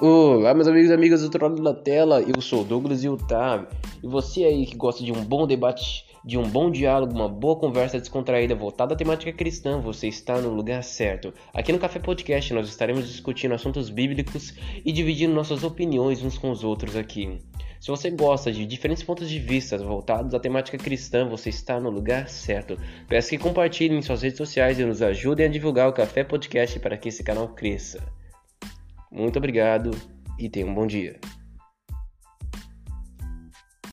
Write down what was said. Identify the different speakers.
Speaker 1: Olá, meus amigos e amigas do lado da tela, eu sou Douglas e Otávio. E você aí que gosta de um bom debate, de um bom diálogo, uma boa conversa descontraída voltada à temática cristã, você está no lugar certo. Aqui no Café Podcast nós estaremos discutindo assuntos bíblicos e dividindo nossas opiniões uns com os outros aqui. Se você gosta de diferentes pontos de vista voltados à temática cristã, você está no lugar certo. Peço que compartilhem em suas redes sociais e nos ajudem a divulgar o Café Podcast para que esse canal cresça. Muito obrigado e tenha um bom dia.